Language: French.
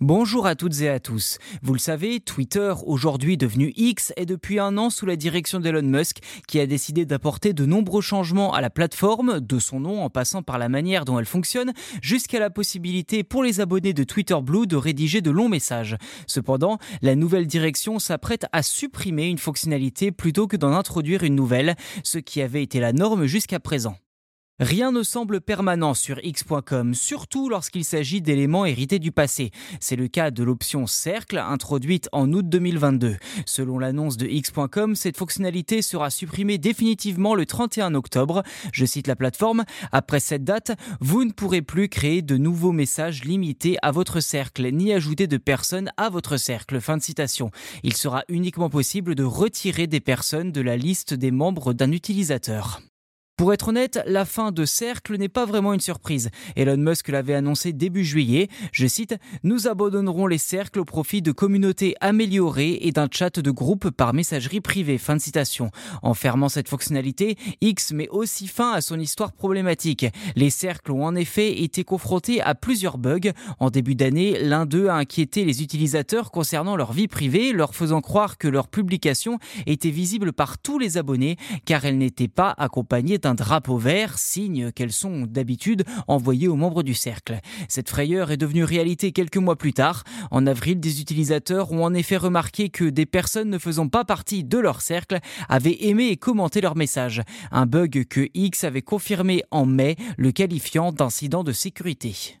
Bonjour à toutes et à tous. Vous le savez, Twitter, aujourd'hui devenu X, est depuis un an sous la direction d'Elon Musk, qui a décidé d'apporter de nombreux changements à la plateforme, de son nom en passant par la manière dont elle fonctionne, jusqu'à la possibilité pour les abonnés de Twitter Blue de rédiger de longs messages. Cependant, la nouvelle direction s'apprête à supprimer une fonctionnalité plutôt que d'en introduire une nouvelle, ce qui avait été la norme jusqu'à présent. Rien ne semble permanent sur X.com, surtout lorsqu'il s'agit d'éléments hérités du passé. C'est le cas de l'option Cercle, introduite en août 2022. Selon l'annonce de X.com, cette fonctionnalité sera supprimée définitivement le 31 octobre. Je cite la plateforme, après cette date, vous ne pourrez plus créer de nouveaux messages limités à votre cercle, ni ajouter de personnes à votre cercle. Fin de citation. Il sera uniquement possible de retirer des personnes de la liste des membres d'un utilisateur. Pour être honnête, la fin de Cercle n'est pas vraiment une surprise. Elon Musk l'avait annoncé début juillet. Je cite Nous abandonnerons les cercles au profit de communautés améliorées et d'un chat de groupe par messagerie privée. Fin de citation. En fermant cette fonctionnalité, X met aussi fin à son histoire problématique. Les cercles ont en effet été confrontés à plusieurs bugs. En début d'année, l'un d'eux a inquiété les utilisateurs concernant leur vie privée, leur faisant croire que leur publication était visible par tous les abonnés car elle n'était pas accompagnée d'un un drapeau vert, signe qu'elles sont d'habitude envoyées aux membres du cercle. Cette frayeur est devenue réalité quelques mois plus tard. En avril, des utilisateurs ont en effet remarqué que des personnes ne faisant pas partie de leur cercle avaient aimé et commenté leur message. Un bug que X avait confirmé en mai, le qualifiant d'incident de sécurité.